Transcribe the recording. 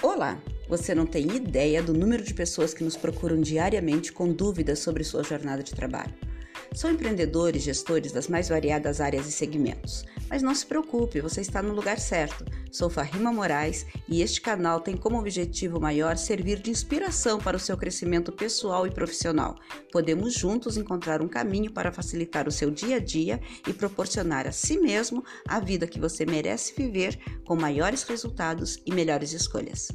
Olá! Você não tem ideia do número de pessoas que nos procuram diariamente com dúvidas sobre sua jornada de trabalho. São empreendedores, gestores das mais variadas áreas e segmentos. Mas não se preocupe, você está no lugar certo. Sou Farrima Moraes e este canal tem como objetivo maior servir de inspiração para o seu crescimento pessoal e profissional. Podemos juntos encontrar um caminho para facilitar o seu dia a dia e proporcionar a si mesmo a vida que você merece viver com maiores resultados e melhores escolhas.